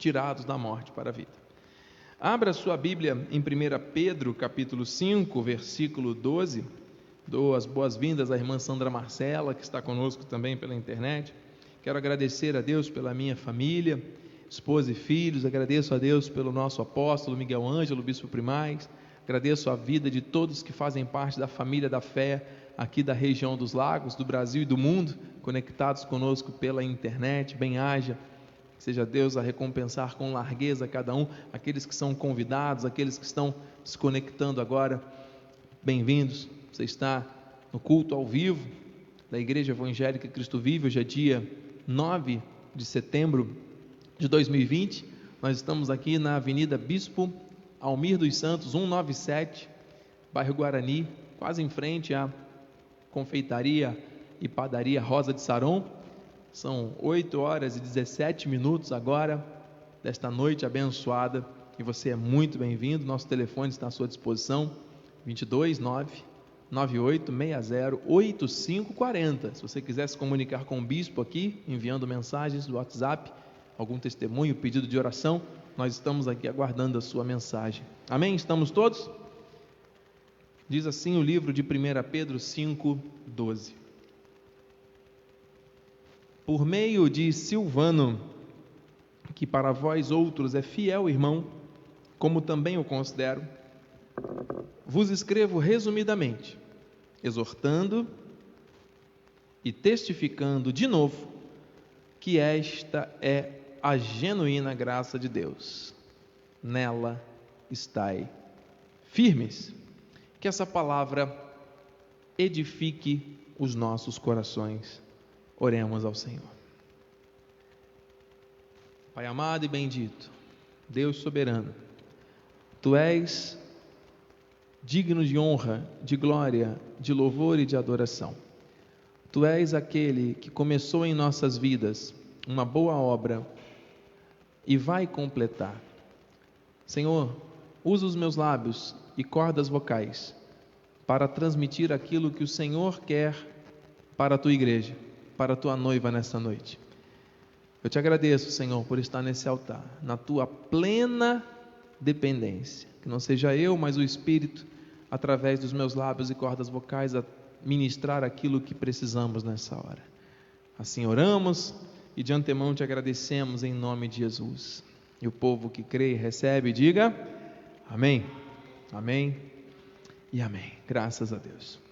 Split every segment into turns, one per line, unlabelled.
tirados da morte para a vida. Abra sua Bíblia em 1 Pedro, capítulo 5, versículo 12. Dou as boas-vindas à irmã Sandra Marcela, que está conosco também pela internet. Quero agradecer a Deus pela minha família, esposa e filhos. Agradeço a Deus pelo nosso apóstolo Miguel Ângelo, bispo primaz. Agradeço a vida de todos que fazem parte da família da fé aqui da região dos lagos, do Brasil e do mundo, conectados conosco pela internet. Bem-haja, seja Deus a recompensar com largueza cada um, aqueles que são convidados, aqueles que estão se conectando agora. Bem-vindos, você está no culto ao vivo da Igreja Evangélica Cristo Vive, hoje é dia 9 de setembro de 2020. Nós estamos aqui na Avenida Bispo Almir dos Santos, 197, bairro Guarani, quase em frente à confeitaria e padaria Rosa de Saron. São 8 horas e 17 minutos agora desta noite abençoada e você é muito bem-vindo. Nosso telefone está à sua disposição: 22 9 9860 8540. Se você quiser se comunicar com o bispo aqui, enviando mensagens do WhatsApp, algum testemunho, pedido de oração, nós estamos aqui aguardando a sua mensagem. Amém? Estamos todos? Diz assim o livro de 1 Pedro 5, 12. Por meio de Silvano, que para vós outros é fiel irmão, como também o considero, vos escrevo resumidamente, exortando e testificando de novo que esta é a genuína graça de Deus. Nela estai firmes que essa palavra edifique os nossos corações. Oremos ao Senhor. Pai amado e bendito, Deus soberano, Tu és digno de honra, de glória, de louvor e de adoração. Tu és aquele que começou em nossas vidas uma boa obra e vai completar. Senhor, usa os meus lábios e cordas vocais para transmitir aquilo que o Senhor quer para a tua igreja, para a tua noiva nesta noite. Eu te agradeço, Senhor, por estar nesse altar, na tua plena dependência. Que não seja eu, mas o Espírito, através dos meus lábios e cordas vocais, a ministrar aquilo que precisamos nessa hora. Assim oramos e de antemão te agradecemos em nome de Jesus. E o povo que crê e recebe, diga amém. Amém e amém. Graças a Deus.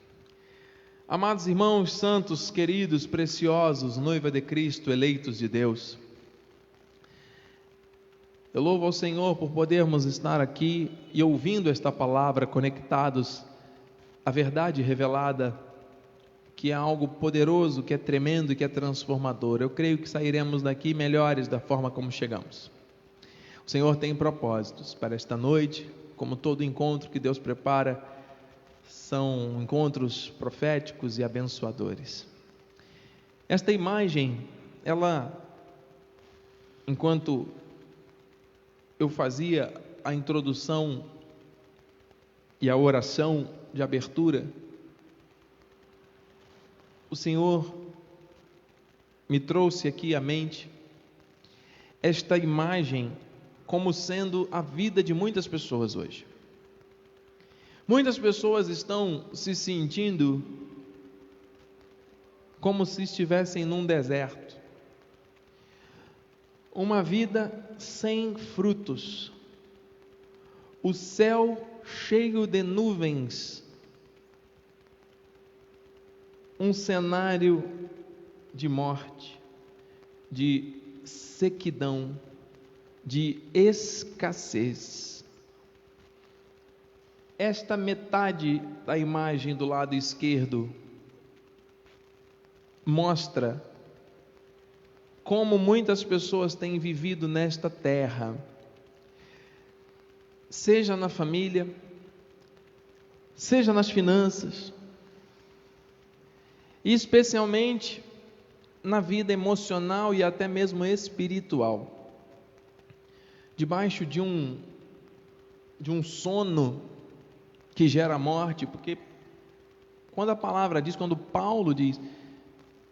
Amados irmãos, santos, queridos, preciosos, noiva de Cristo, eleitos de Deus. Eu louvo ao Senhor por podermos estar aqui e ouvindo esta palavra, conectados à verdade revelada, que é algo poderoso, que é tremendo e que é transformador. Eu creio que sairemos daqui melhores da forma como chegamos. O Senhor tem propósitos para esta noite, como todo encontro que Deus prepara, são encontros proféticos e abençoadores. Esta imagem, ela, enquanto eu fazia a introdução e a oração de abertura, o Senhor me trouxe aqui à mente esta imagem como sendo a vida de muitas pessoas hoje. Muitas pessoas estão se sentindo como se estivessem num deserto. Uma vida sem frutos. O céu cheio de nuvens. Um cenário de morte, de sequidão, de escassez. Esta metade da imagem do lado esquerdo mostra como muitas pessoas têm vivido nesta terra, seja na família, seja nas finanças, e especialmente na vida emocional e até mesmo espiritual. Debaixo de um de um sono que gera morte, porque quando a palavra diz, quando Paulo diz,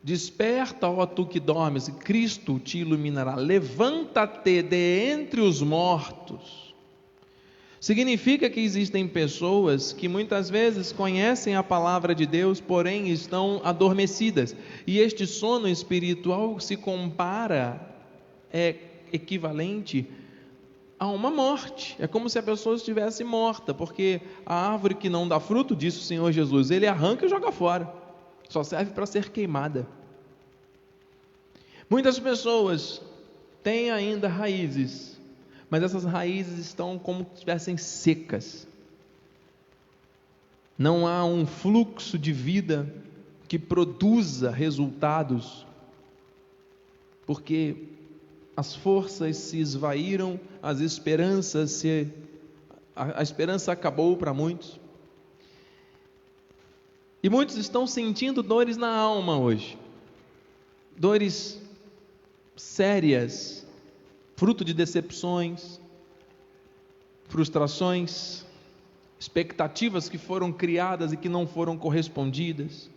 Desperta, ó tu que dormes, Cristo te iluminará. Levanta-te de entre os mortos. Significa que existem pessoas que muitas vezes conhecem a palavra de Deus, porém estão adormecidas. E este sono espiritual se compara, é equivalente a uma morte. É como se a pessoa estivesse morta, porque a árvore que não dá fruto, disse o Senhor Jesus, ele arranca e joga fora só serve para ser queimada. Muitas pessoas têm ainda raízes, mas essas raízes estão como se estivessem secas. Não há um fluxo de vida que produza resultados, porque as forças se esvaíram, as esperanças se a, a esperança acabou para muitos. E muitos estão sentindo dores na alma hoje. Dores sérias, fruto de decepções, frustrações, expectativas que foram criadas e que não foram correspondidas.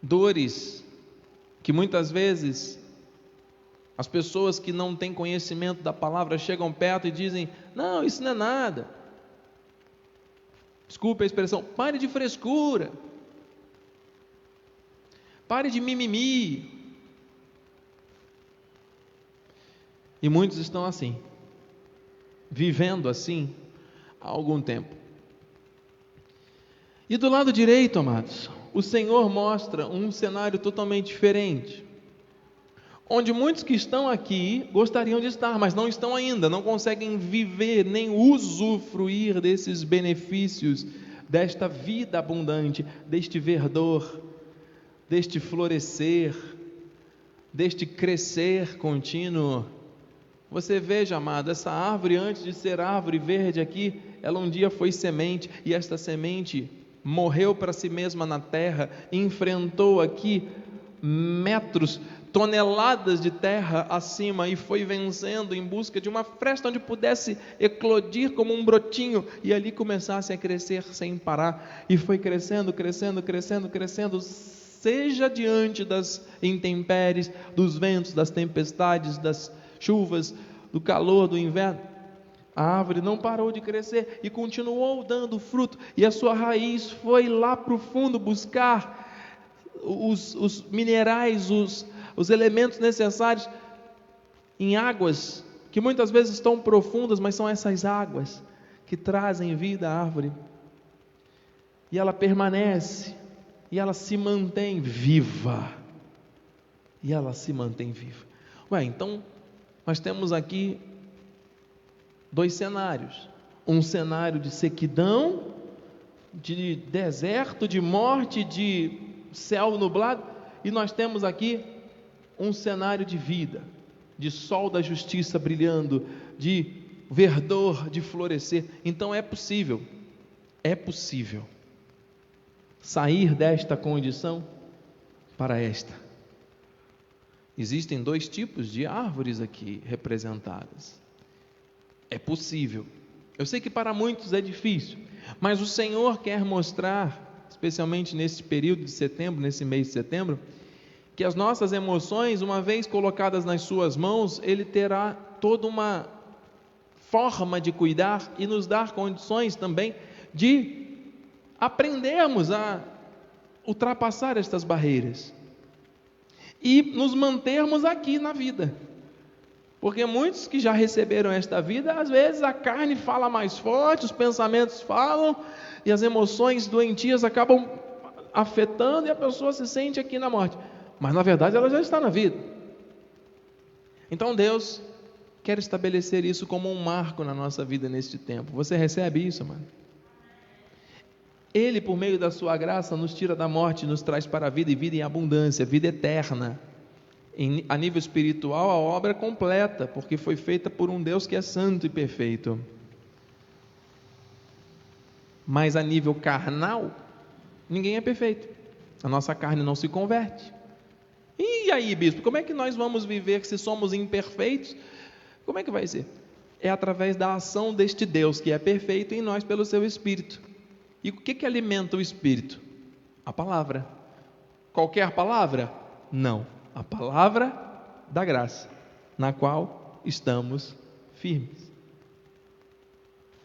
Dores que muitas vezes as pessoas que não têm conhecimento da palavra chegam perto e dizem: Não, isso não é nada. Desculpe a expressão, pare de frescura. Pare de mimimi. E muitos estão assim, vivendo assim há algum tempo. E do lado direito, amados, o Senhor mostra um cenário totalmente diferente onde muitos que estão aqui gostariam de estar, mas não estão ainda, não conseguem viver nem usufruir desses benefícios, desta vida abundante, deste verdor, deste florescer, deste crescer contínuo. Você veja, amado, essa árvore, antes de ser árvore verde aqui, ela um dia foi semente, e esta semente morreu para si mesma na terra, enfrentou aqui metros toneladas de terra acima e foi vencendo em busca de uma fresta onde pudesse eclodir como um brotinho e ali começasse a crescer sem parar. E foi crescendo, crescendo, crescendo, crescendo, seja diante das intempéries, dos ventos, das tempestades, das chuvas, do calor do inverno. A árvore não parou de crescer e continuou dando fruto, e a sua raiz foi lá para o fundo buscar os, os minerais, os, os elementos necessários em águas que muitas vezes estão profundas, mas são essas águas que trazem vida à árvore. E ela permanece, e ela se mantém viva. E ela se mantém viva. Ué, então nós temos aqui dois cenários: um cenário de sequidão, de deserto, de morte, de céu nublado, e nós temos aqui um cenário de vida, de sol da justiça brilhando, de verdor, de florescer. Então é possível, é possível sair desta condição para esta. Existem dois tipos de árvores aqui representadas. É possível. Eu sei que para muitos é difícil, mas o Senhor quer mostrar, especialmente nesse período de setembro, nesse mês de setembro, que as nossas emoções, uma vez colocadas nas Suas mãos, Ele terá toda uma forma de cuidar e nos dar condições também de aprendermos a ultrapassar estas barreiras e nos mantermos aqui na vida. Porque muitos que já receberam esta vida, às vezes a carne fala mais forte, os pensamentos falam e as emoções doentias acabam afetando e a pessoa se sente aqui na morte mas na verdade ela já está na vida. Então Deus quer estabelecer isso como um marco na nossa vida neste tempo. Você recebe isso, mano? Ele, por meio da sua graça, nos tira da morte, nos traz para a vida e vida em abundância, vida eterna. Em, a nível espiritual, a obra é completa, porque foi feita por um Deus que é santo e perfeito. Mas a nível carnal, ninguém é perfeito. A nossa carne não se converte. E aí, bispo, como é que nós vamos viver se somos imperfeitos? Como é que vai ser? É através da ação deste Deus que é perfeito em nós pelo seu Espírito. E o que, que alimenta o Espírito? A palavra. Qualquer palavra? Não. A palavra da graça, na qual estamos firmes.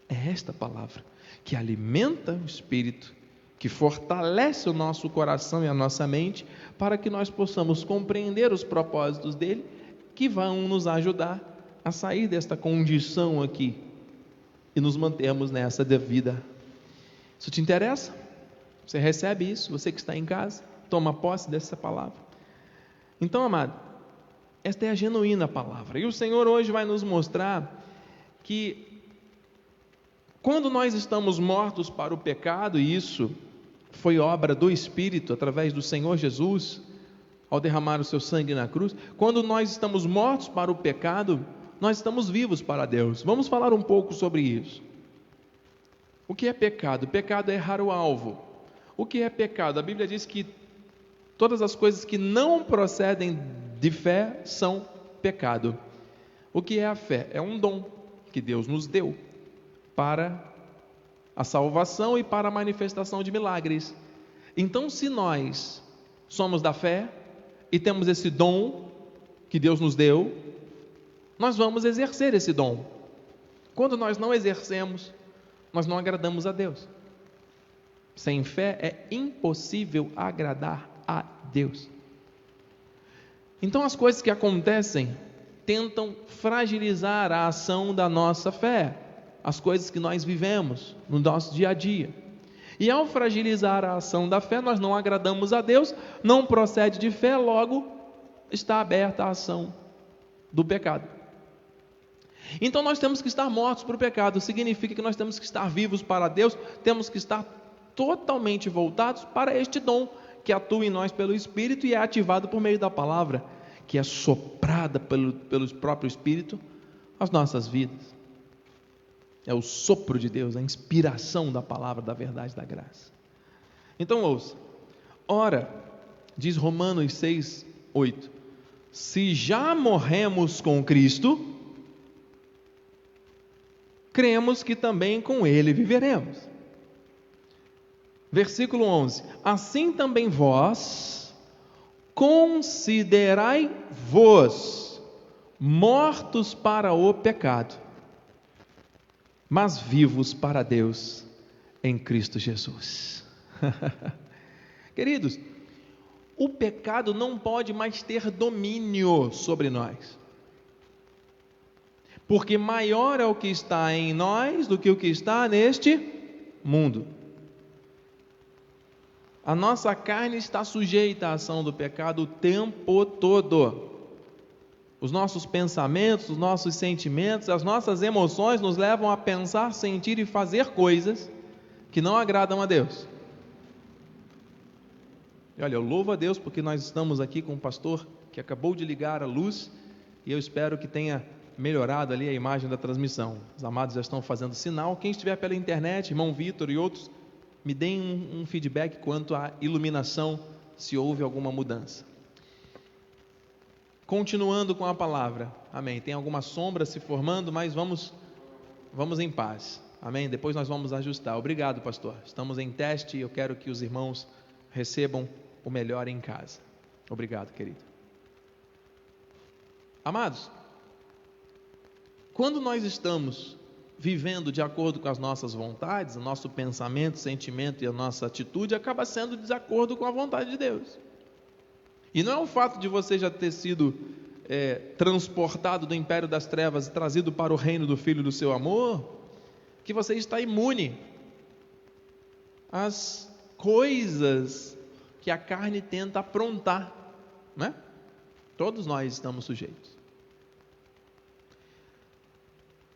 É esta palavra que alimenta o espírito, que fortalece o nosso coração e a nossa mente, para que nós possamos compreender os propósitos dele, que vão nos ajudar a sair desta condição aqui e nos mantermos nessa devida. Isso te interessa? Você recebe isso? Você que está em casa, toma posse dessa palavra. Então, amado, esta é a genuína palavra. E o Senhor hoje vai nos mostrar que quando nós estamos mortos para o pecado, e isso foi obra do Espírito através do Senhor Jesus, ao derramar o seu sangue na cruz, quando nós estamos mortos para o pecado, nós estamos vivos para Deus. Vamos falar um pouco sobre isso. O que é pecado? Pecado é errar o alvo. O que é pecado? A Bíblia diz que todas as coisas que não procedem de fé são pecado. O que é a fé? É um dom que Deus nos deu para a salvação e para a manifestação de milagres. Então, se nós somos da fé e temos esse dom que Deus nos deu, nós vamos exercer esse dom. Quando nós não exercemos, nós não agradamos a Deus. Sem fé é impossível agradar a Deus. Então as coisas que acontecem tentam fragilizar a ação da nossa fé, as coisas que nós vivemos no nosso dia a dia. E ao fragilizar a ação da fé, nós não agradamos a Deus, não procede de fé, logo está aberta a ação do pecado. Então nós temos que estar mortos para o pecado, significa que nós temos que estar vivos para Deus, temos que estar totalmente voltados para este dom que atua em nós pelo Espírito e é ativado por meio da palavra, que é soprada pelo, pelo próprio Espírito às nossas vidas. É o sopro de Deus, a inspiração da palavra, da verdade, da graça. Então ouça. Ora, diz Romanos 6, 8: Se já morremos com Cristo, cremos que também com ele viveremos. Versículo 11: Assim também vós considerai-vos mortos para o pecado, mas vivos para Deus em Cristo Jesus. Queridos, o pecado não pode mais ter domínio sobre nós porque maior é o que está em nós do que o que está neste mundo. A nossa carne está sujeita à ação do pecado o tempo todo. Os nossos pensamentos, os nossos sentimentos, as nossas emoções nos levam a pensar, sentir e fazer coisas que não agradam a Deus. E olha, eu louvo a Deus porque nós estamos aqui com um pastor que acabou de ligar a luz e eu espero que tenha melhorado ali a imagem da transmissão. Os amados já estão fazendo sinal. Quem estiver pela internet, irmão Vitor e outros, me deem um, um feedback quanto à iluminação, se houve alguma mudança. Continuando com a palavra. Amém. Tem alguma sombra se formando, mas vamos vamos em paz. Amém. Depois nós vamos ajustar. Obrigado, pastor. Estamos em teste e eu quero que os irmãos recebam o melhor em casa. Obrigado, querido. Amados, quando nós estamos vivendo de acordo com as nossas vontades, o nosso pensamento, sentimento e a nossa atitude acaba sendo de acordo com a vontade de Deus. E não é o fato de você já ter sido é, transportado do império das trevas e trazido para o reino do Filho do seu amor, que você está imune às coisas que a carne tenta aprontar, né? Todos nós estamos sujeitos.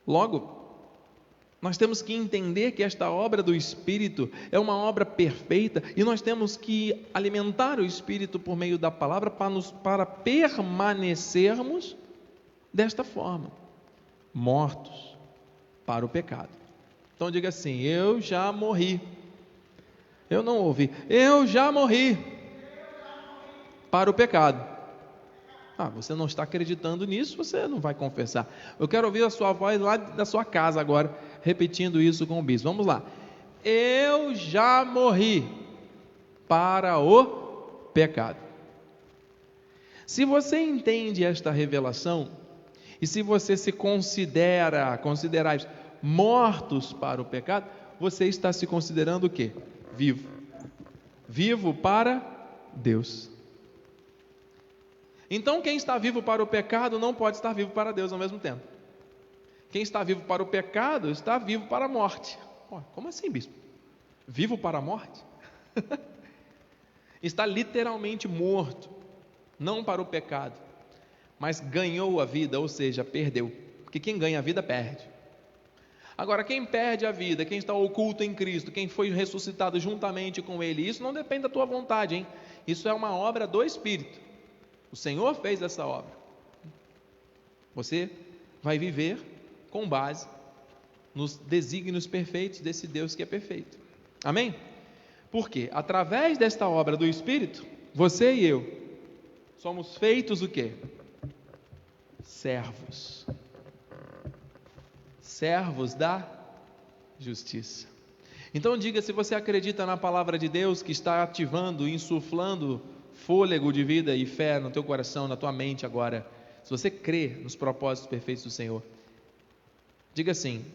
Logo, nós temos que entender que esta obra do Espírito é uma obra perfeita e nós temos que alimentar o Espírito por meio da palavra para, nos, para permanecermos desta forma, mortos para o pecado. Então diga assim: Eu já morri. Eu não ouvi. Eu já morri para o pecado. Ah, você não está acreditando nisso, você não vai confessar. Eu quero ouvir a sua voz lá da sua casa agora, repetindo isso com o bispo. Vamos lá. Eu já morri para o pecado. Se você entende esta revelação, e se você se considera, considerar mortos para o pecado, você está se considerando o quê? Vivo. Vivo para Deus. Então, quem está vivo para o pecado não pode estar vivo para Deus ao mesmo tempo. Quem está vivo para o pecado está vivo para a morte. Como assim, bispo? Vivo para a morte? está literalmente morto, não para o pecado, mas ganhou a vida, ou seja, perdeu. Porque quem ganha a vida perde. Agora, quem perde a vida, quem está oculto em Cristo, quem foi ressuscitado juntamente com Ele, isso não depende da tua vontade, hein? Isso é uma obra do Espírito. O Senhor fez essa obra. Você vai viver com base nos desígnios perfeitos desse Deus que é perfeito. Amém? Porque através desta obra do Espírito, você e eu somos feitos o quê? Servos. Servos da justiça. Então diga se você acredita na palavra de Deus que está ativando, insuflando fôlego de vida e fé no teu coração, na tua mente agora, se você crê nos propósitos perfeitos do Senhor, diga assim: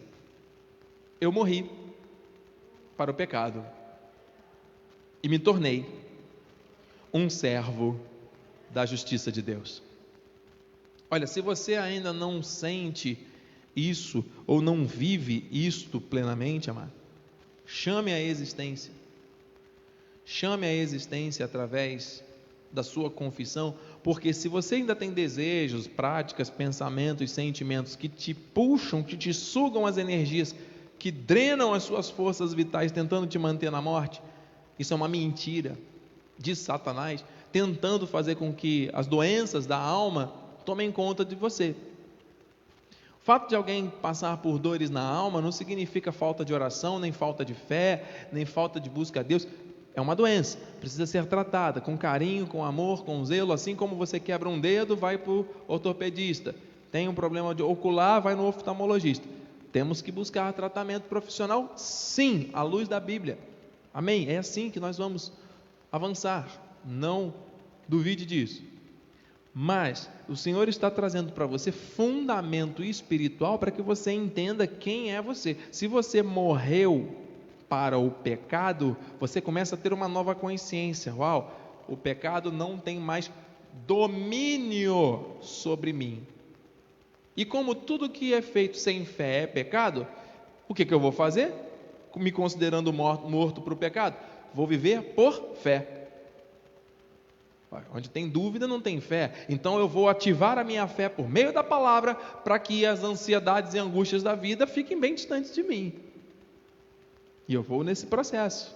Eu morri para o pecado e me tornei um servo da justiça de Deus. Olha, se você ainda não sente isso ou não vive isto plenamente, amado, chame a existência. Chame a existência através da sua confissão, porque se você ainda tem desejos, práticas, pensamentos, sentimentos que te puxam, que te sugam as energias, que drenam as suas forças vitais, tentando te manter na morte, isso é uma mentira de Satanás, tentando fazer com que as doenças da alma tomem conta de você. O fato de alguém passar por dores na alma não significa falta de oração, nem falta de fé, nem falta de busca a Deus. É uma doença, precisa ser tratada com carinho, com amor, com zelo, assim como você quebra um dedo, vai para o ortopedista. Tem um problema de ocular, vai no oftalmologista. Temos que buscar tratamento profissional, sim, à luz da Bíblia. Amém? É assim que nós vamos avançar. Não duvide disso. Mas o Senhor está trazendo para você fundamento espiritual para que você entenda quem é você. Se você morreu para o pecado, você começa a ter uma nova consciência. Uau, o pecado não tem mais domínio sobre mim. E como tudo que é feito sem fé é pecado, o que, que eu vou fazer? Me considerando morto, morto para o pecado? Vou viver por fé. Onde tem dúvida, não tem fé. Então eu vou ativar a minha fé por meio da palavra para que as ansiedades e angústias da vida fiquem bem distantes de mim. E eu vou nesse processo.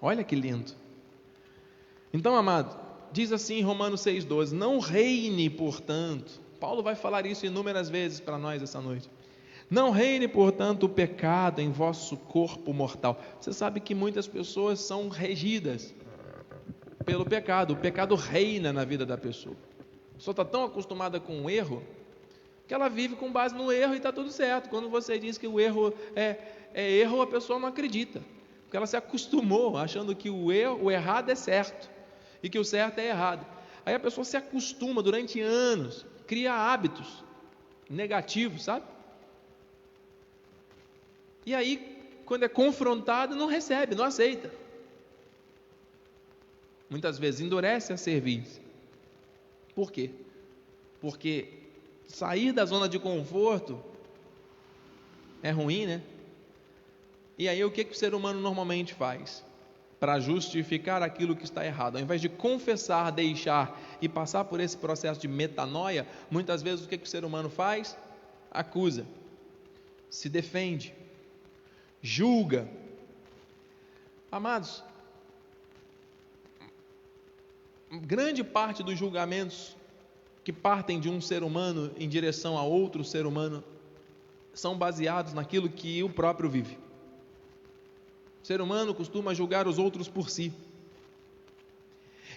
Olha que lindo. Então, amado, diz assim em Romanos 6,12: Não reine, portanto. Paulo vai falar isso inúmeras vezes para nós essa noite. Não reine, portanto, o pecado em vosso corpo mortal. Você sabe que muitas pessoas são regidas pelo pecado. O pecado reina na vida da pessoa. A pessoa está tão acostumada com o erro que ela vive com base no erro e está tudo certo. Quando você diz que o erro é, é erro, a pessoa não acredita, porque ela se acostumou achando que o, erro, o errado é certo e que o certo é errado. Aí a pessoa se acostuma durante anos, cria hábitos negativos, sabe? E aí, quando é confrontado, não recebe, não aceita. Muitas vezes endurece a serviço. Por quê? Porque sair da zona de conforto é ruim, né? E aí o que, que o ser humano normalmente faz? Para justificar aquilo que está errado, ao invés de confessar, deixar e passar por esse processo de metanoia, muitas vezes o que, que o ser humano faz? Acusa, se defende, julga. Amados, grande parte dos julgamentos que partem de um ser humano em direção a outro ser humano são baseados naquilo que o próprio vive. O ser humano costuma julgar os outros por si.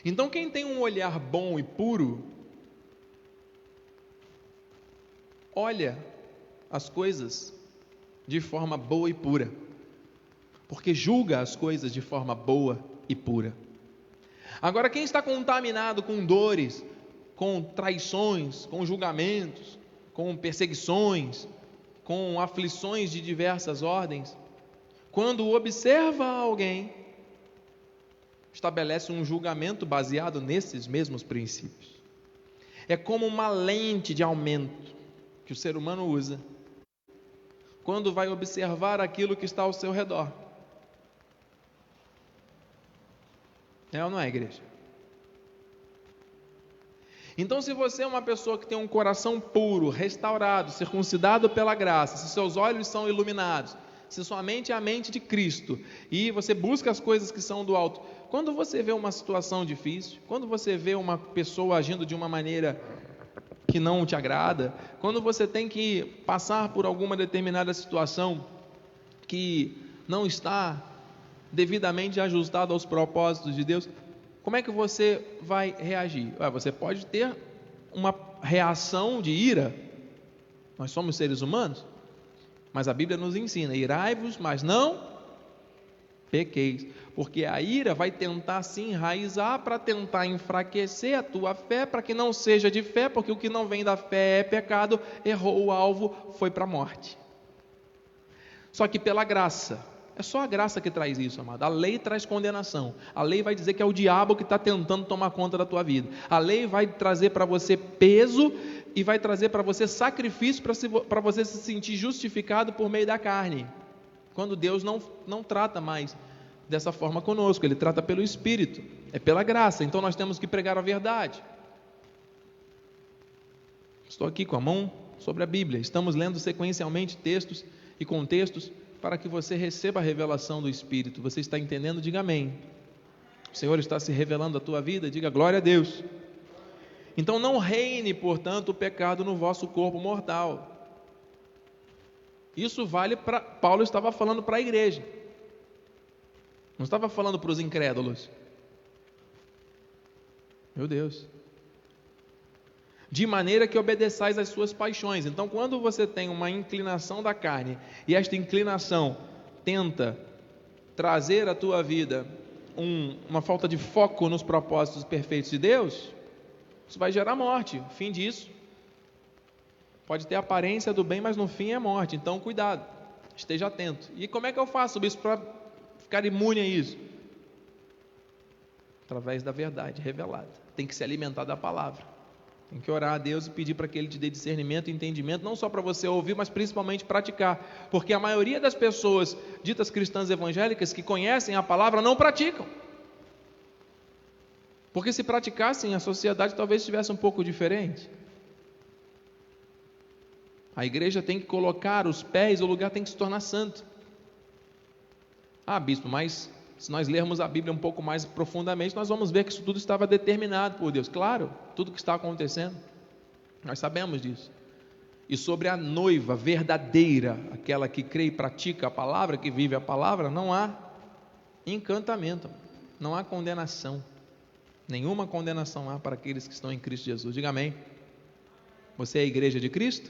Então, quem tem um olhar bom e puro, olha as coisas de forma boa e pura, porque julga as coisas de forma boa e pura. Agora, quem está contaminado com dores, com traições, com julgamentos, com perseguições, com aflições de diversas ordens, quando observa alguém, estabelece um julgamento baseado nesses mesmos princípios. É como uma lente de aumento que o ser humano usa quando vai observar aquilo que está ao seu redor. É ou não é, igreja? Então, se você é uma pessoa que tem um coração puro, restaurado, circuncidado pela graça, se seus olhos são iluminados, se sua mente é a mente de Cristo e você busca as coisas que são do alto, quando você vê uma situação difícil, quando você vê uma pessoa agindo de uma maneira que não te agrada, quando você tem que passar por alguma determinada situação que não está devidamente ajustado aos propósitos de Deus, como é que você vai reagir? Você pode ter uma reação de ira. Nós somos seres humanos, mas a Bíblia nos ensina: irai-vos, mas não pequeis, porque a ira vai tentar se enraizar para tentar enfraquecer a tua fé, para que não seja de fé, porque o que não vem da fé é pecado, errou o alvo, foi para a morte. Só que pela graça, é só a graça que traz isso, amado. A lei traz condenação. A lei vai dizer que é o diabo que está tentando tomar conta da tua vida. A lei vai trazer para você peso e vai trazer para você sacrifício para você se sentir justificado por meio da carne. Quando Deus não, não trata mais dessa forma conosco, Ele trata pelo Espírito, é pela graça. Então nós temos que pregar a verdade. Estou aqui com a mão sobre a Bíblia. Estamos lendo sequencialmente textos e contextos para que você receba a revelação do Espírito. Você está entendendo? Diga amém. O Senhor está se revelando a tua vida, diga glória a Deus. Então não reine, portanto, o pecado no vosso corpo mortal. Isso vale para. Paulo estava falando para a igreja, não estava falando para os incrédulos. Meu Deus de maneira que obedeçais às suas paixões. Então, quando você tem uma inclinação da carne e esta inclinação tenta trazer à tua vida um, uma falta de foco nos propósitos perfeitos de Deus, isso vai gerar morte. O fim disso pode ter aparência do bem, mas no fim é morte. Então, cuidado, esteja atento. E como é que eu faço isso para ficar imune a isso? Através da verdade revelada. Tem que se alimentar da palavra. Tem que orar a Deus e pedir para que Ele te dê discernimento e entendimento, não só para você ouvir, mas principalmente praticar. Porque a maioria das pessoas ditas cristãs evangélicas que conhecem a palavra não praticam. Porque se praticassem, a sociedade talvez estivesse um pouco diferente. A igreja tem que colocar os pés, o lugar tem que se tornar santo. Ah, bispo, mas se nós lermos a Bíblia um pouco mais profundamente, nós vamos ver que isso tudo estava determinado por Deus. Claro, tudo que está acontecendo, nós sabemos disso. E sobre a noiva verdadeira, aquela que crê e pratica a palavra, que vive a palavra, não há encantamento, não há condenação. Nenhuma condenação há para aqueles que estão em Cristo Jesus. Diga amém. Você é a igreja de Cristo?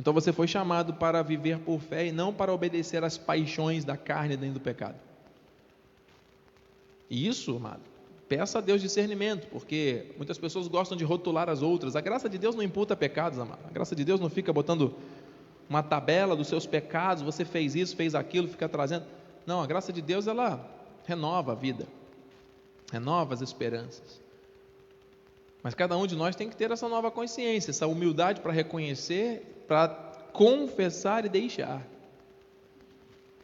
Então você foi chamado para viver por fé e não para obedecer às paixões da carne dentro do pecado. E isso, amado, peça a Deus discernimento, porque muitas pessoas gostam de rotular as outras. A graça de Deus não imputa pecados, amado. A graça de Deus não fica botando uma tabela dos seus pecados, você fez isso, fez aquilo, fica trazendo. Não, a graça de Deus ela renova a vida, renova as esperanças. Mas cada um de nós tem que ter essa nova consciência, essa humildade para reconhecer, para confessar e deixar.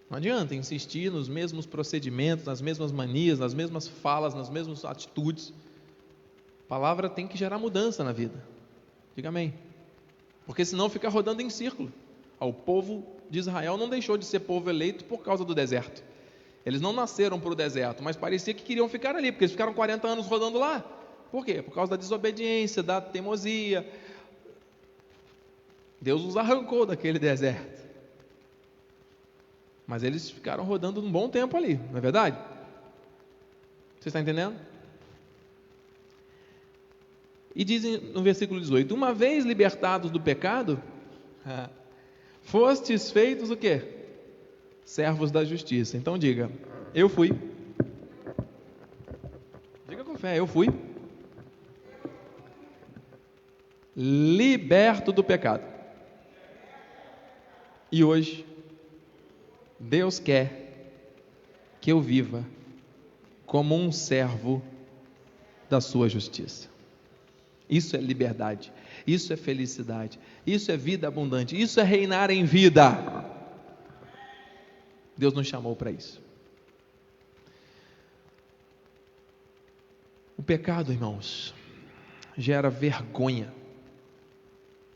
Não adianta insistir nos mesmos procedimentos, nas mesmas manias, nas mesmas falas, nas mesmas atitudes. A palavra tem que gerar mudança na vida. Diga amém. Porque senão fica rodando em círculo. O povo de Israel não deixou de ser povo eleito por causa do deserto. Eles não nasceram para o deserto, mas parecia que queriam ficar ali, porque eles ficaram 40 anos rodando lá. Por quê? Por causa da desobediência, da teimosia. Deus os arrancou daquele deserto. Mas eles ficaram rodando um bom tempo ali, não é verdade? Você está entendendo? E dizem no versículo 18: Uma vez libertados do pecado, fostes feitos o quê? Servos da justiça. Então diga, eu fui. Diga, Tenho fé, eu fui liberto do pecado. E hoje, Deus quer que eu viva como um servo da sua justiça. Isso é liberdade, isso é felicidade, isso é vida abundante, isso é reinar em vida. Deus nos chamou para isso. O pecado, irmãos, gera vergonha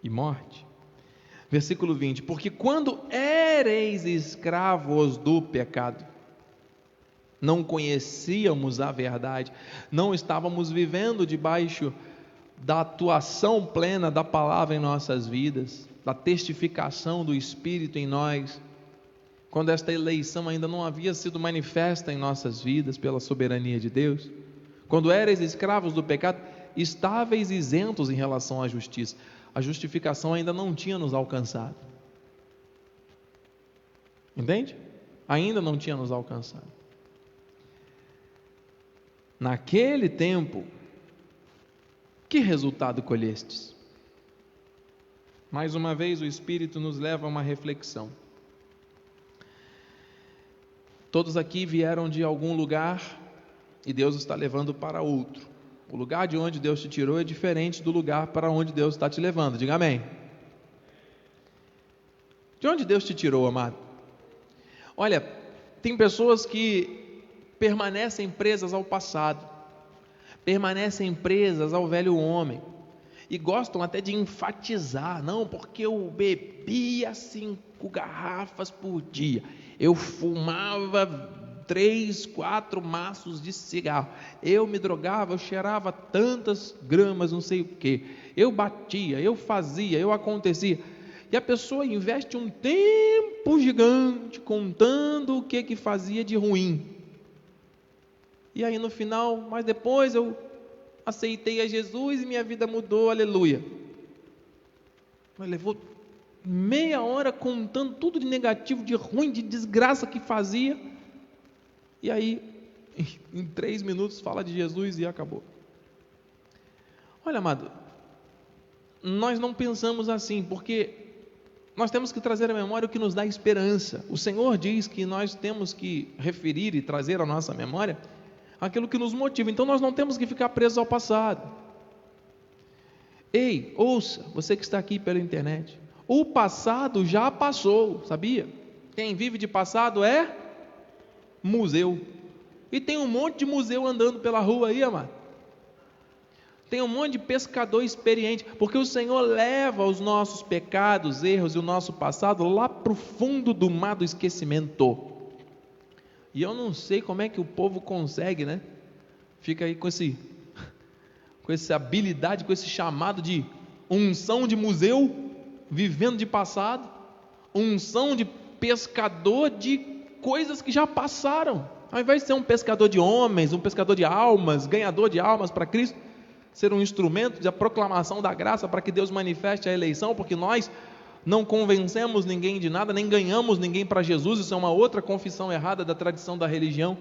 e morte. Versículo 20: Porque quando éreis escravos do pecado, não conhecíamos a verdade, não estávamos vivendo debaixo da atuação plena da palavra em nossas vidas, da testificação do Espírito em nós, quando esta eleição ainda não havia sido manifesta em nossas vidas pela soberania de Deus, quando éreis escravos do pecado, estáveis isentos em relação à justiça a justificação ainda não tinha nos alcançado. Entende? Ainda não tinha nos alcançado. Naquele tempo, que resultado colhestes? Mais uma vez, o Espírito nos leva a uma reflexão. Todos aqui vieram de algum lugar e Deus está levando para outro. O lugar de onde Deus te tirou é diferente do lugar para onde Deus está te levando. Diga amém. De onde Deus te tirou, amado? Olha, tem pessoas que permanecem presas ao passado, permanecem presas ao velho homem e gostam até de enfatizar, não, porque eu bebia cinco garrafas por dia, eu fumava três, quatro maços de cigarro. Eu me drogava, eu cheirava tantas gramas, não sei o que. Eu batia, eu fazia, eu acontecia. E a pessoa investe um tempo gigante contando o que que fazia de ruim. E aí no final, mas depois eu aceitei a Jesus e minha vida mudou, aleluia. Mas levou meia hora contando tudo de negativo, de ruim, de desgraça que fazia. E aí, em três minutos, fala de Jesus e acabou. Olha, amado, nós não pensamos assim, porque nós temos que trazer à memória o que nos dá esperança. O Senhor diz que nós temos que referir e trazer à nossa memória aquilo que nos motiva. Então nós não temos que ficar presos ao passado. Ei, ouça, você que está aqui pela internet. O passado já passou, sabia? Quem vive de passado é museu. E tem um monte de museu andando pela rua aí, amado. Tem um monte de pescador experiente, porque o Senhor leva os nossos pecados, erros e o nosso passado lá para o fundo do mar do esquecimento. E eu não sei como é que o povo consegue, né? Fica aí com esse, com essa habilidade, com esse chamado de unção de museu, vivendo de passado, unção de pescador de coisas que já passaram. Ao invés de ser um pescador de homens, um pescador de almas, ganhador de almas para Cristo, ser um instrumento de proclamação da graça para que Deus manifeste a eleição, porque nós não convencemos ninguém de nada, nem ganhamos ninguém para Jesus, isso é uma outra confissão errada da tradição da religião.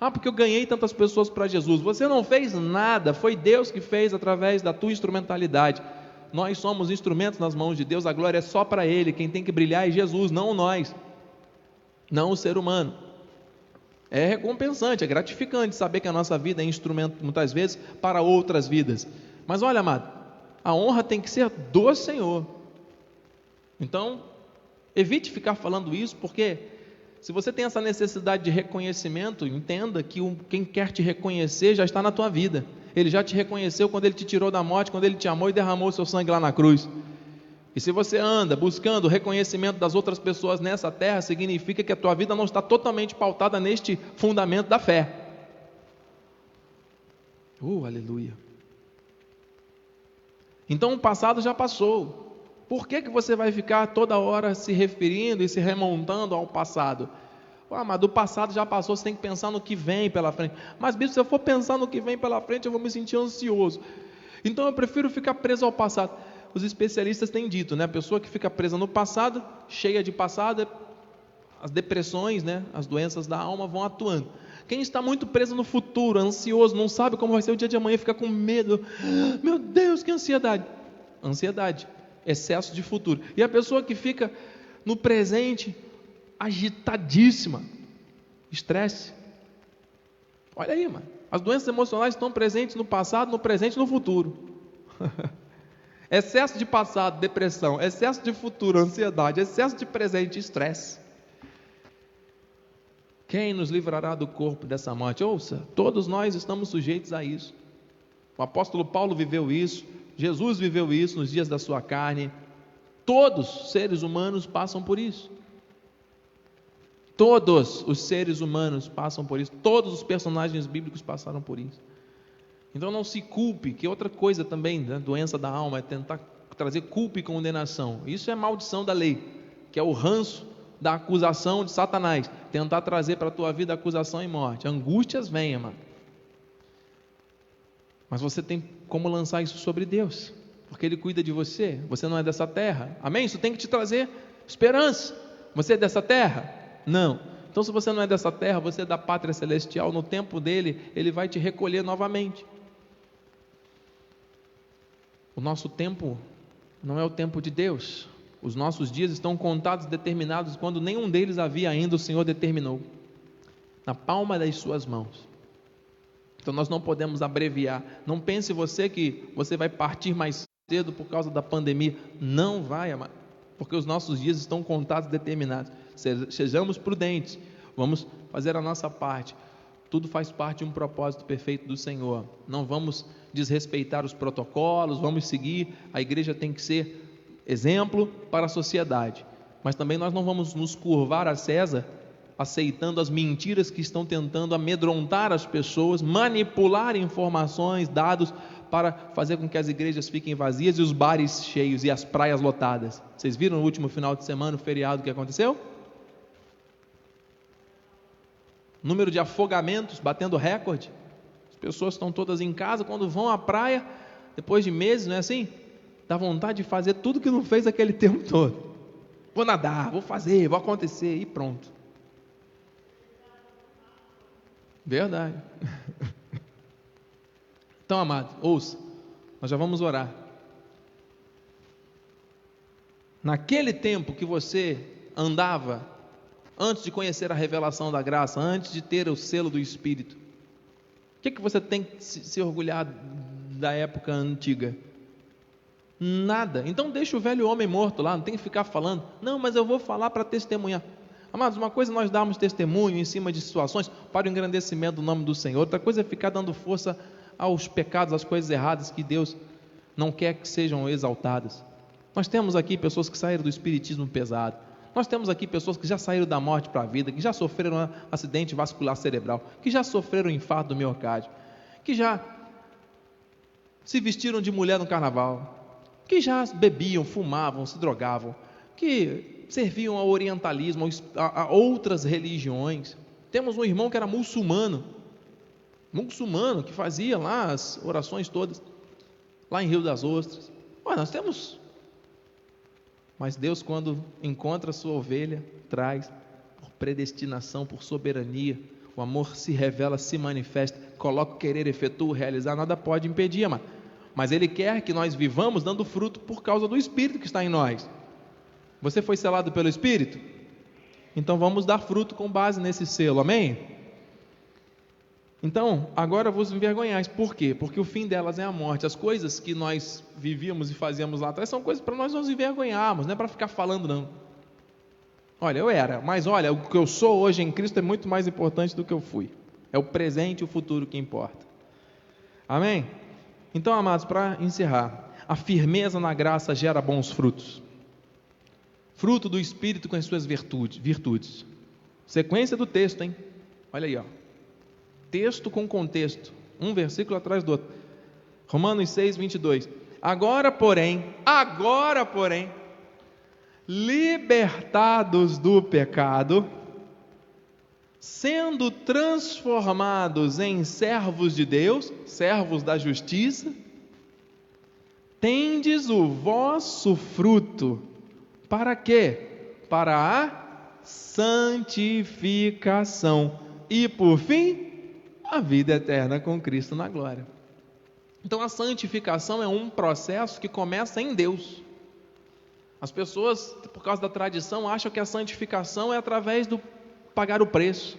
Ah, porque eu ganhei tantas pessoas para Jesus. Você não fez nada, foi Deus que fez através da tua instrumentalidade. Nós somos instrumentos nas mãos de Deus, a glória é só para Ele, quem tem que brilhar é Jesus, não nós não o ser humano. É recompensante, é gratificante saber que a nossa vida é instrumento, muitas vezes, para outras vidas. Mas olha, amado, a honra tem que ser do Senhor. Então, evite ficar falando isso, porque se você tem essa necessidade de reconhecimento, entenda que quem quer te reconhecer já está na tua vida. Ele já te reconheceu quando ele te tirou da morte, quando ele te amou e derramou seu sangue lá na cruz. E se você anda buscando o reconhecimento das outras pessoas nessa terra, significa que a tua vida não está totalmente pautada neste fundamento da fé. Uh, aleluia. Então o passado já passou. Por que, que você vai ficar toda hora se referindo e se remontando ao passado? Ah, mas do passado já passou, você tem que pensar no que vem pela frente. Mas, bispo, se eu for pensar no que vem pela frente, eu vou me sentir ansioso. Então eu prefiro ficar preso ao passado os especialistas têm dito, né? A pessoa que fica presa no passado, cheia de passado, as depressões, né? As doenças da alma vão atuando. Quem está muito preso no futuro, ansioso, não sabe como vai ser o dia de amanhã, fica com medo. Meu Deus, que ansiedade! Ansiedade, excesso de futuro. E a pessoa que fica no presente, agitadíssima, estresse. Olha aí, mano. As doenças emocionais estão presentes no passado, no presente e no futuro. excesso de passado, depressão. Excesso de futuro, ansiedade. Excesso de presente, estresse. Quem nos livrará do corpo dessa morte? Ouça, todos nós estamos sujeitos a isso. O apóstolo Paulo viveu isso, Jesus viveu isso nos dias da sua carne. Todos os seres humanos passam por isso. Todos os seres humanos passam por isso. Todos os personagens bíblicos passaram por isso. Então não se culpe, que outra coisa também, da né, doença da alma, é tentar trazer culpa e condenação. Isso é maldição da lei, que é o ranço da acusação de Satanás, tentar trazer para a tua vida acusação e morte. Angústias venham, mano. Mas você tem como lançar isso sobre Deus, porque Ele cuida de você. Você não é dessa terra, amém? Isso tem que te trazer esperança. Você é dessa terra? Não. Então, se você não é dessa terra, você é da pátria celestial. No tempo dele, Ele vai te recolher novamente. O nosso tempo não é o tempo de Deus. Os nossos dias estão contados, determinados, quando nenhum deles havia ainda, o Senhor determinou, na palma das suas mãos. Então nós não podemos abreviar. Não pense você que você vai partir mais cedo por causa da pandemia. Não vai, porque os nossos dias estão contados, determinados. Sejamos prudentes, vamos fazer a nossa parte. Tudo faz parte de um propósito perfeito do Senhor. Não vamos desrespeitar os protocolos, vamos seguir. A igreja tem que ser exemplo para a sociedade. Mas também nós não vamos nos curvar a César aceitando as mentiras que estão tentando amedrontar as pessoas, manipular informações, dados para fazer com que as igrejas fiquem vazias e os bares cheios e as praias lotadas. Vocês viram no último final de semana o feriado que aconteceu? Número de afogamentos batendo recorde. As pessoas estão todas em casa quando vão à praia, depois de meses, não é assim? dá vontade de fazer tudo que não fez aquele tempo todo. Vou nadar, vou fazer, vou acontecer e pronto. Verdade. Então, amado, ouça, nós já vamos orar. Naquele tempo que você andava, antes de conhecer a revelação da graça, antes de ter o selo do Espírito, o que, que você tem que se orgulhar da época antiga? Nada. Então deixa o velho homem morto lá, não tem que ficar falando. Não, mas eu vou falar para testemunhar. Amados, uma coisa é nós darmos testemunho em cima de situações para o engrandecimento do nome do Senhor, outra coisa é ficar dando força aos pecados, às coisas erradas que Deus não quer que sejam exaltadas. Nós temos aqui pessoas que saíram do espiritismo pesado. Nós temos aqui pessoas que já saíram da morte para a vida, que já sofreram um acidente vascular cerebral, que já sofreram um infarto do miocárdio, que já se vestiram de mulher no carnaval, que já bebiam, fumavam, se drogavam, que serviam ao orientalismo, a, outras religiões. Temos um irmão que era muçulmano, muçulmano, que fazia lá as orações todas, lá em Rio das Ostras. Olha, nós temos. Mas Deus, quando encontra a sua ovelha, traz por predestinação, por soberania, o amor se revela, se manifesta, coloca o querer, efetua, realizar, nada pode impedir, mas mas Ele quer que nós vivamos dando fruto por causa do Espírito que está em nós. Você foi selado pelo Espírito? Então vamos dar fruto com base nesse selo, amém? Então, agora vos envergonhais. Por quê? Porque o fim delas é a morte. As coisas que nós vivíamos e fazíamos lá atrás são coisas para nós nos envergonharmos, não é para ficar falando, não. Olha, eu era, mas olha, o que eu sou hoje em Cristo é muito mais importante do que eu fui. É o presente e o futuro que importa. Amém? Então, amados, para encerrar, a firmeza na graça gera bons frutos. Fruto do Espírito com as suas virtudes. virtudes. Sequência do texto, hein? Olha aí, ó. Texto com contexto. Um versículo atrás do outro. Romanos 6, 22. Agora, porém, agora, porém, libertados do pecado, sendo transformados em servos de Deus, servos da justiça, tendes o vosso fruto. Para quê? Para a santificação, e por fim, a vida eterna com Cristo na glória. Então a santificação é um processo que começa em Deus. As pessoas, por causa da tradição, acham que a santificação é através do pagar o preço,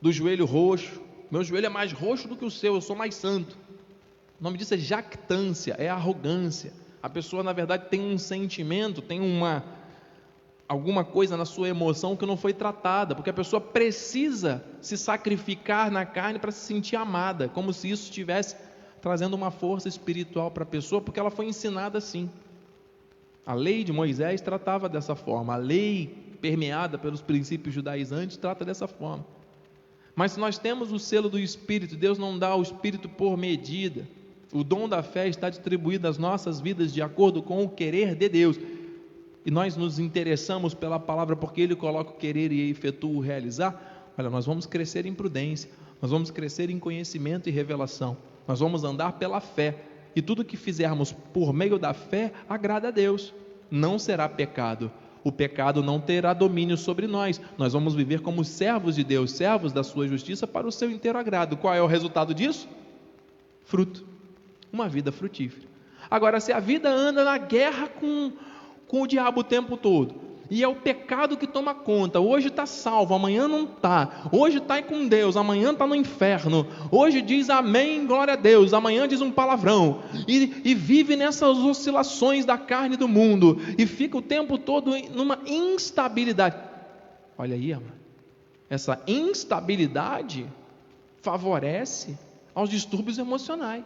do joelho roxo. Meu joelho é mais roxo do que o seu, eu sou mais santo. O nome disso é jactância, é arrogância. A pessoa, na verdade, tem um sentimento, tem uma alguma coisa na sua emoção que não foi tratada, porque a pessoa precisa se sacrificar na carne para se sentir amada, como se isso estivesse trazendo uma força espiritual para a pessoa, porque ela foi ensinada assim. A lei de Moisés tratava dessa forma, a lei permeada pelos princípios judaizantes trata dessa forma. Mas se nós temos o selo do Espírito, Deus não dá o Espírito por medida. O dom da fé está distribuído às nossas vidas de acordo com o querer de Deus e nós nos interessamos pela palavra porque Ele coloca o querer e efetua o realizar, olha, nós vamos crescer em prudência, nós vamos crescer em conhecimento e revelação, nós vamos andar pela fé, e tudo que fizermos por meio da fé agrada a Deus, não será pecado. O pecado não terá domínio sobre nós. Nós vamos viver como servos de Deus, servos da sua justiça para o seu inteiro agrado. Qual é o resultado disso? Fruto. Uma vida frutífera. Agora, se a vida anda na guerra com com o diabo o tempo todo. E é o pecado que toma conta. Hoje está salvo, amanhã não está. Hoje está com Deus, amanhã está no inferno. Hoje diz amém, glória a Deus. Amanhã diz um palavrão. E, e vive nessas oscilações da carne do mundo. E fica o tempo todo numa instabilidade. Olha aí, amado. Essa instabilidade favorece aos distúrbios emocionais.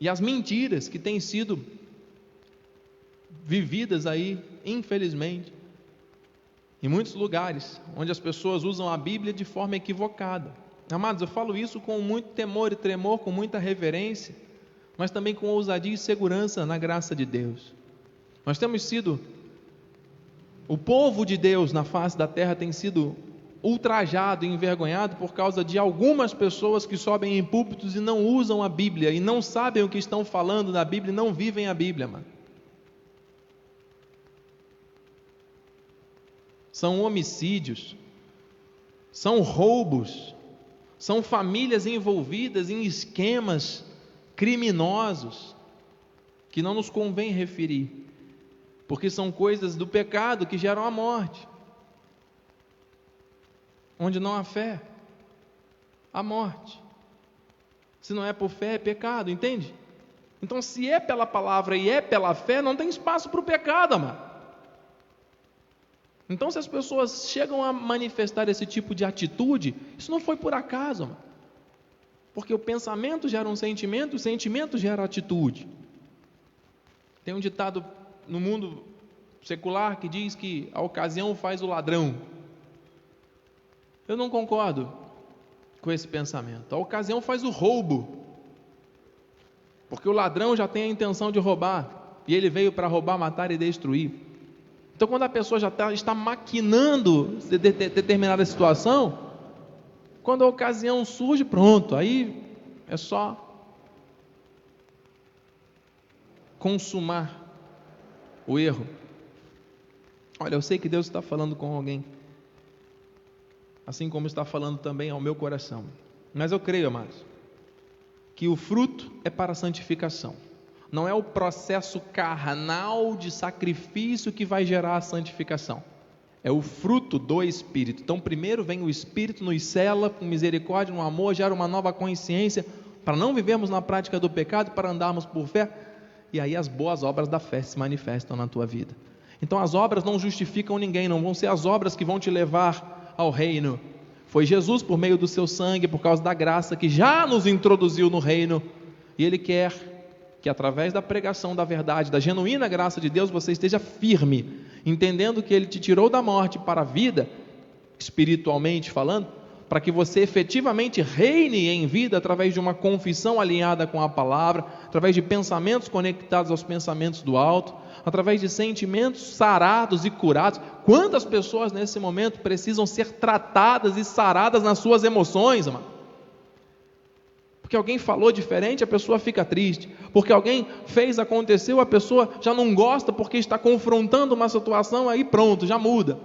E as mentiras que têm sido vividas aí, infelizmente, em muitos lugares, onde as pessoas usam a Bíblia de forma equivocada. Amados, eu falo isso com muito temor e tremor, com muita reverência, mas também com ousadia e segurança na graça de Deus. Nós temos sido, o povo de Deus na face da terra tem sido ultrajado e envergonhado por causa de algumas pessoas que sobem em púlpitos e não usam a Bíblia, e não sabem o que estão falando na Bíblia e não vivem a Bíblia, mano. São homicídios, são roubos, são famílias envolvidas em esquemas criminosos que não nos convém referir, porque são coisas do pecado que geram a morte. Onde não há fé, há morte. Se não é por fé, é pecado, entende? Então, se é pela palavra e é pela fé, não tem espaço para o pecado, amado. Então, se as pessoas chegam a manifestar esse tipo de atitude, isso não foi por acaso, mano. porque o pensamento gera um sentimento, o sentimento gera atitude. Tem um ditado no mundo secular que diz que a ocasião faz o ladrão. Eu não concordo com esse pensamento. A ocasião faz o roubo. Porque o ladrão já tem a intenção de roubar, e ele veio para roubar, matar e destruir. Então, quando a pessoa já tá, está maquinando de, de, de, determinada situação, quando a ocasião surge, pronto, aí é só consumar o erro. Olha, eu sei que Deus está falando com alguém, assim como está falando também ao meu coração, mas eu creio, amados, que o fruto é para santificação não é o processo carnal de sacrifício que vai gerar a santificação. É o fruto do Espírito. Então, primeiro vem o Espírito, nos cela com misericórdia, no amor, gera uma nova consciência para não vivermos na prática do pecado, para andarmos por fé. E aí as boas obras da fé se manifestam na tua vida. Então, as obras não justificam ninguém, não vão ser as obras que vão te levar ao reino. Foi Jesus, por meio do seu sangue, por causa da graça, que já nos introduziu no reino. E Ele quer que através da pregação da verdade, da genuína graça de Deus, você esteja firme, entendendo que Ele te tirou da morte para a vida, espiritualmente falando, para que você efetivamente reine em vida através de uma confissão alinhada com a palavra, através de pensamentos conectados aos pensamentos do alto, através de sentimentos sarados e curados. Quantas pessoas nesse momento precisam ser tratadas e saradas nas suas emoções, mano? Porque alguém falou diferente, a pessoa fica triste. Porque alguém fez, aconteceu, a pessoa já não gosta porque está confrontando uma situação, aí pronto, já muda.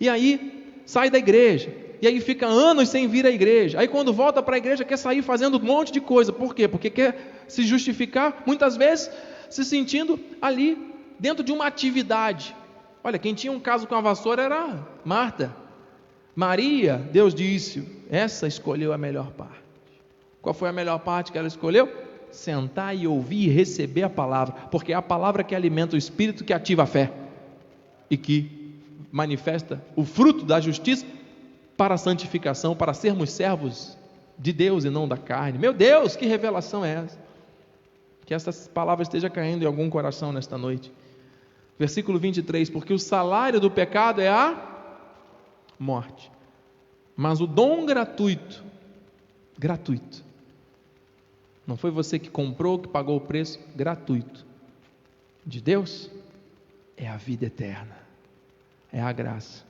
E aí, sai da igreja. E aí fica anos sem vir à igreja. Aí quando volta para a igreja quer sair fazendo um monte de coisa. Por quê? Porque quer se justificar, muitas vezes se sentindo ali dentro de uma atividade. Olha, quem tinha um caso com a vassoura era Marta. Maria, Deus disse, essa escolheu a melhor parte. Qual foi a melhor parte que ela escolheu? Sentar e ouvir e receber a palavra, porque é a palavra que alimenta o espírito que ativa a fé e que manifesta o fruto da justiça para a santificação, para sermos servos de Deus e não da carne. Meu Deus, que revelação é essa? Que essa palavra esteja caindo em algum coração nesta noite. Versículo 23: Porque o salário do pecado é a morte, mas o dom gratuito, gratuito, não foi você que comprou, que pagou o preço, gratuito, de Deus, é a vida eterna, é a graça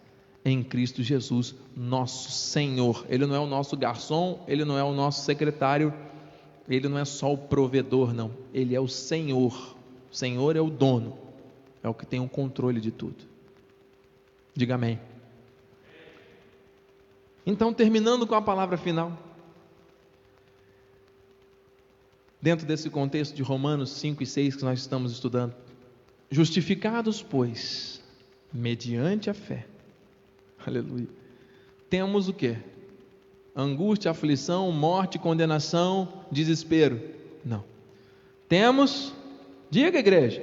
em Cristo Jesus, nosso Senhor. Ele não é o nosso garçom, ele não é o nosso secretário, ele não é só o provedor, não. Ele é o Senhor. O Senhor é o dono, é o que tem o controle de tudo. Diga amém. Então, terminando com a palavra final. Dentro desse contexto de Romanos 5 e 6 que nós estamos estudando. Justificados, pois, mediante a fé. Aleluia. Temos o que? Angústia, aflição, morte, condenação, desespero. Não. Temos, diga igreja,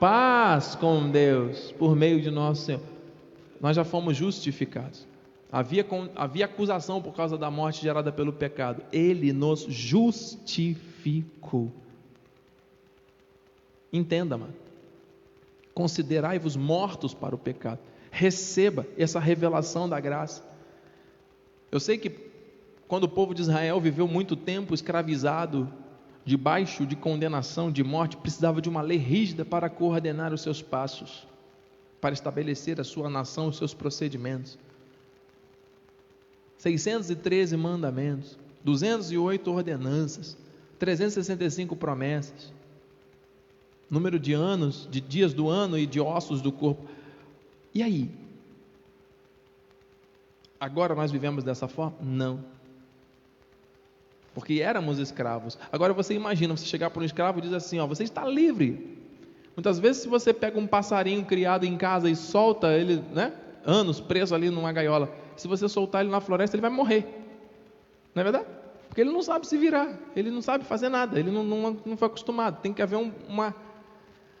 paz com Deus por meio de nosso Senhor. Nós já fomos justificados. Havia, havia acusação por causa da morte gerada pelo pecado. Ele nos justificou. Entenda, mano. Considerai-vos mortos para o pecado. Receba essa revelação da graça. Eu sei que quando o povo de Israel viveu muito tempo escravizado, debaixo de condenação, de morte, precisava de uma lei rígida para coordenar os seus passos, para estabelecer a sua nação, os seus procedimentos. 613 mandamentos, 208 ordenanças, 365 promessas, número de anos, de dias do ano e de ossos do corpo. E aí? Agora nós vivemos dessa forma? Não. Porque éramos escravos. Agora você imagina você chegar para um escravo e diz assim: ó, você está livre. Muitas vezes, se você pega um passarinho criado em casa e solta ele, né, anos preso ali numa gaiola, se você soltar ele na floresta, ele vai morrer. Não é verdade? Porque ele não sabe se virar, ele não sabe fazer nada, ele não, não, não foi acostumado. Tem que haver um, uma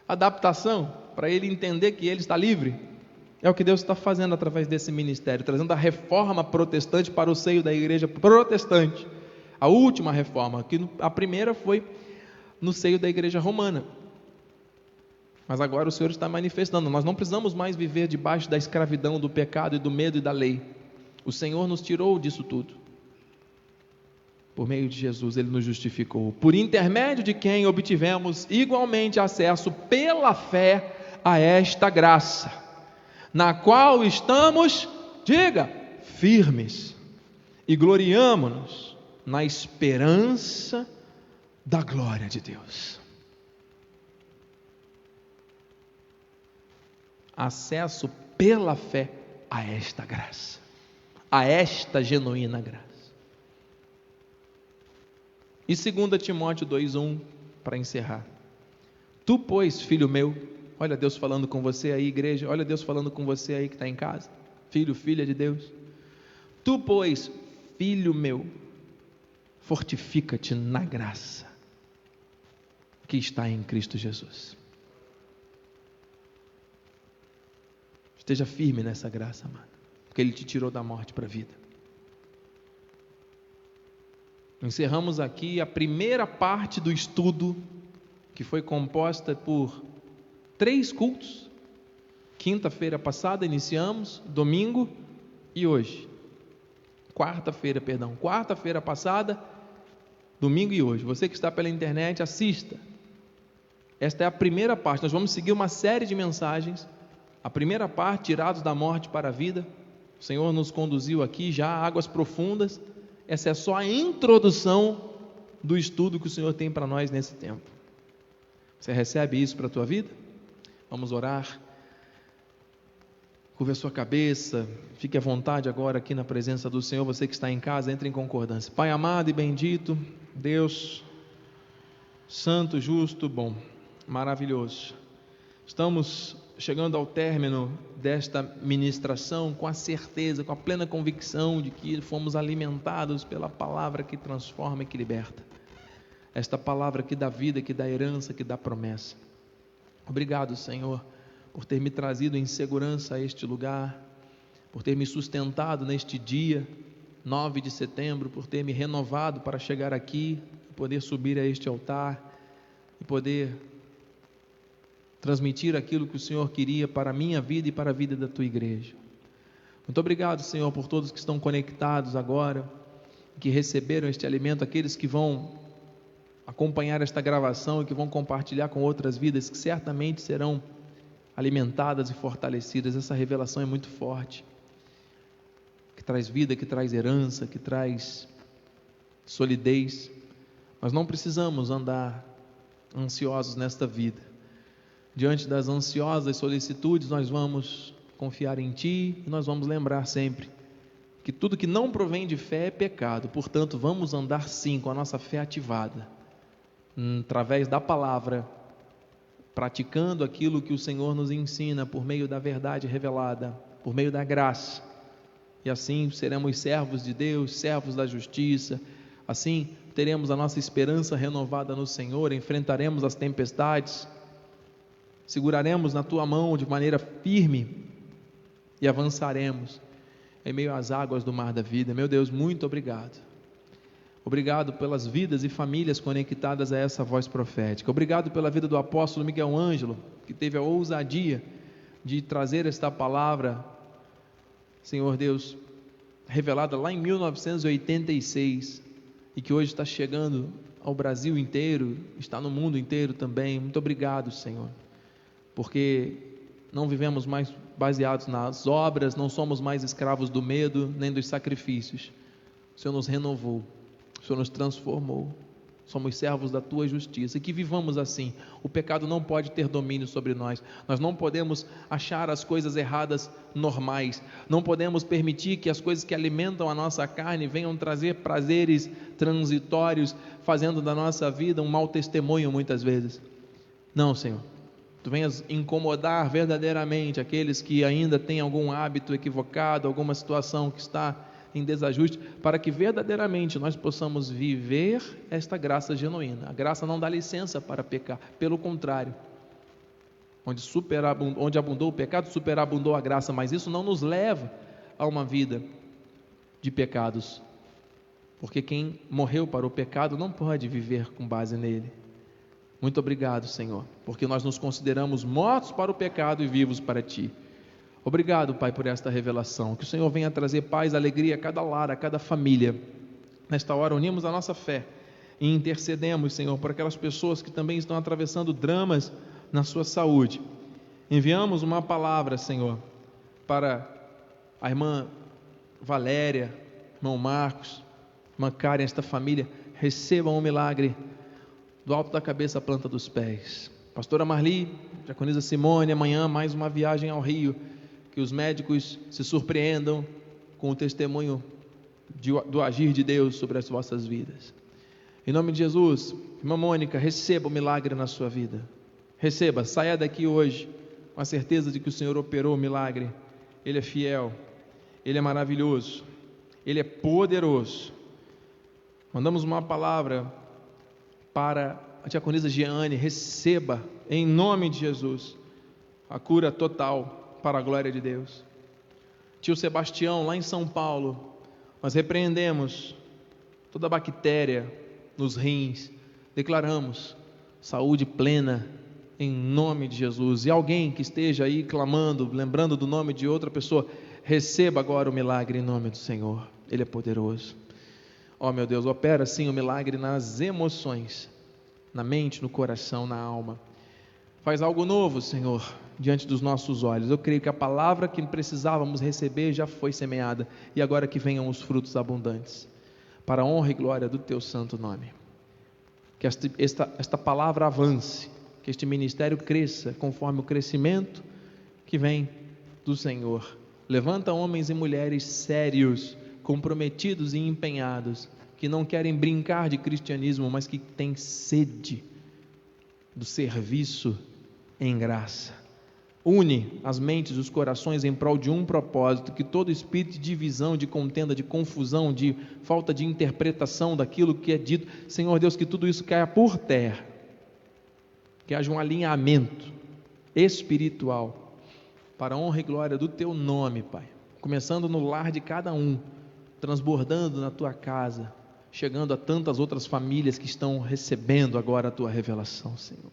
adaptação para ele entender que ele está livre. É o que Deus está fazendo através desse ministério, trazendo a reforma protestante para o seio da igreja protestante. A última reforma, que a primeira foi no seio da igreja romana. Mas agora o Senhor está manifestando, nós não precisamos mais viver debaixo da escravidão, do pecado e do medo e da lei. O Senhor nos tirou disso tudo. Por meio de Jesus, Ele nos justificou. Por intermédio de quem obtivemos igualmente acesso pela fé a esta graça, na qual estamos, diga, firmes e gloriamo-nos na esperança da glória de Deus. Acesso pela fé a esta graça a esta genuína graça. E 2 Timóteo 2,1, para encerrar. Tu, pois, filho meu, olha Deus falando com você aí, igreja, olha Deus falando com você aí que está em casa, filho, filha de Deus. Tu, pois, filho meu, fortifica-te na graça que está em Cristo Jesus. Esteja firme nessa graça, amado porque Ele te tirou da morte para a vida. Encerramos aqui a primeira parte do estudo, que foi composta por três cultos. Quinta-feira passada iniciamos, domingo e hoje. Quarta-feira, perdão, quarta-feira passada, domingo e hoje. Você que está pela internet, assista. Esta é a primeira parte. Nós vamos seguir uma série de mensagens. A primeira parte, tirados da morte para a vida. O Senhor nos conduziu aqui já a águas profundas. Essa é só a introdução do estudo que o Senhor tem para nós nesse tempo. Você recebe isso para a tua vida? Vamos orar. Curva a sua cabeça, fique à vontade agora aqui na presença do Senhor. Você que está em casa, entre em concordância. Pai amado e bendito, Deus, Santo, justo, bom, maravilhoso. Estamos chegando ao término desta ministração com a certeza, com a plena convicção de que fomos alimentados pela palavra que transforma e que liberta. Esta palavra que dá vida, que dá herança, que dá promessa. Obrigado, Senhor por ter me trazido em segurança a este lugar, por ter me sustentado neste dia, 9 de setembro, por ter me renovado para chegar aqui, poder subir a este altar e poder transmitir aquilo que o Senhor queria para a minha vida e para a vida da tua igreja. Muito obrigado, Senhor, por todos que estão conectados agora, que receberam este alimento, aqueles que vão acompanhar esta gravação e que vão compartilhar com outras vidas que certamente serão alimentadas e fortalecidas. Essa revelação é muito forte, que traz vida, que traz herança, que traz solidez. Nós não precisamos andar ansiosos nesta vida. Diante das ansiosas solicitudes, nós vamos confiar em Ti e nós vamos lembrar sempre que tudo que não provém de fé é pecado. Portanto, vamos andar sim com a nossa fé ativada, hum, através da palavra praticando aquilo que o Senhor nos ensina por meio da verdade revelada, por meio da graça. E assim seremos servos de Deus, servos da justiça. Assim teremos a nossa esperança renovada no Senhor, enfrentaremos as tempestades, seguraremos na tua mão de maneira firme e avançaremos em meio às águas do mar da vida. Meu Deus, muito obrigado. Obrigado pelas vidas e famílias conectadas a essa voz profética. Obrigado pela vida do apóstolo Miguel Ângelo, que teve a ousadia de trazer esta palavra, Senhor Deus, revelada lá em 1986 e que hoje está chegando ao Brasil inteiro, está no mundo inteiro também. Muito obrigado, Senhor, porque não vivemos mais baseados nas obras, não somos mais escravos do medo nem dos sacrifícios. O Senhor nos renovou. O Senhor nos transformou. Somos servos da tua justiça e que vivamos assim. O pecado não pode ter domínio sobre nós. Nós não podemos achar as coisas erradas normais. Não podemos permitir que as coisas que alimentam a nossa carne venham trazer prazeres transitórios, fazendo da nossa vida um mau testemunho muitas vezes. Não, Senhor. Tu venhas incomodar verdadeiramente aqueles que ainda têm algum hábito equivocado, alguma situação que está em desajuste, para que verdadeiramente nós possamos viver esta graça genuína. A graça não dá licença para pecar, pelo contrário. Onde, superabundou, onde abundou o pecado, superabundou a graça, mas isso não nos leva a uma vida de pecados. Porque quem morreu para o pecado não pode viver com base nele. Muito obrigado, Senhor, porque nós nos consideramos mortos para o pecado e vivos para ti. Obrigado, Pai, por esta revelação. Que o Senhor venha trazer paz, alegria a cada lar, a cada família. Nesta hora, unimos a nossa fé e intercedemos, Senhor, por aquelas pessoas que também estão atravessando dramas na sua saúde. Enviamos uma palavra, Senhor, para a irmã Valéria, irmão Marcos, irmã Karen, esta família. Recebam o milagre do alto da cabeça à planta dos pés. Pastora Marli, Diaconisa Simone, amanhã mais uma viagem ao Rio que os médicos se surpreendam com o testemunho de, do agir de Deus sobre as vossas vidas. Em nome de Jesus, irmã Mônica, receba o milagre na sua vida. Receba, saia daqui hoje com a certeza de que o Senhor operou o milagre. Ele é fiel, ele é maravilhoso, ele é poderoso. Mandamos uma palavra para a diaconisa Jeane, receba em nome de Jesus a cura total para a glória de Deus. Tio Sebastião, lá em São Paulo, nós repreendemos toda bactéria nos rins, declaramos saúde plena em nome de Jesus. E alguém que esteja aí clamando, lembrando do nome de outra pessoa, receba agora o milagre em nome do Senhor. Ele é poderoso. Ó oh, meu Deus, opera sim o milagre nas emoções, na mente, no coração, na alma. Faz algo novo, Senhor, diante dos nossos olhos. Eu creio que a palavra que precisávamos receber já foi semeada e agora que venham os frutos abundantes, para a honra e glória do teu santo nome. Que esta, esta, esta palavra avance, que este ministério cresça conforme o crescimento que vem do Senhor. Levanta homens e mulheres sérios, comprometidos e empenhados, que não querem brincar de cristianismo, mas que têm sede do serviço em graça. Une as mentes e os corações em prol de um propósito, que todo espírito de divisão, de contenda, de confusão, de falta de interpretação daquilo que é dito, Senhor Deus, que tudo isso caia por terra, que haja um alinhamento espiritual para a honra e glória do Teu nome, Pai, começando no lar de cada um, transbordando na Tua casa, chegando a tantas outras famílias que estão recebendo agora a Tua revelação, Senhor.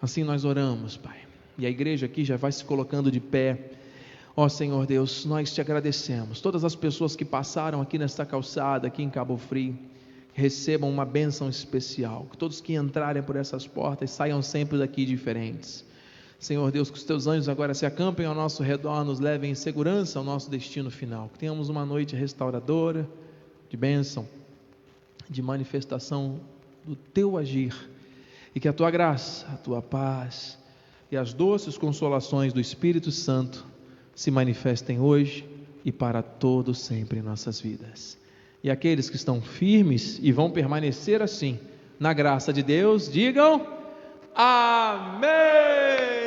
Assim nós oramos, Pai e a igreja aqui já vai se colocando de pé. Ó Senhor Deus, nós te agradecemos. Todas as pessoas que passaram aqui nesta calçada, aqui em Cabo Frio, recebam uma bênção especial. Que todos que entrarem por essas portas saiam sempre daqui diferentes. Senhor Deus, que os teus anjos agora se acampem ao nosso redor, nos levem em segurança ao nosso destino final. Que tenhamos uma noite restauradora, de bênção, de manifestação do teu agir. E que a tua graça, a tua paz, e as doces consolações do Espírito Santo se manifestem hoje e para todo sempre em nossas vidas. E aqueles que estão firmes e vão permanecer assim, na graça de Deus, digam: Amém!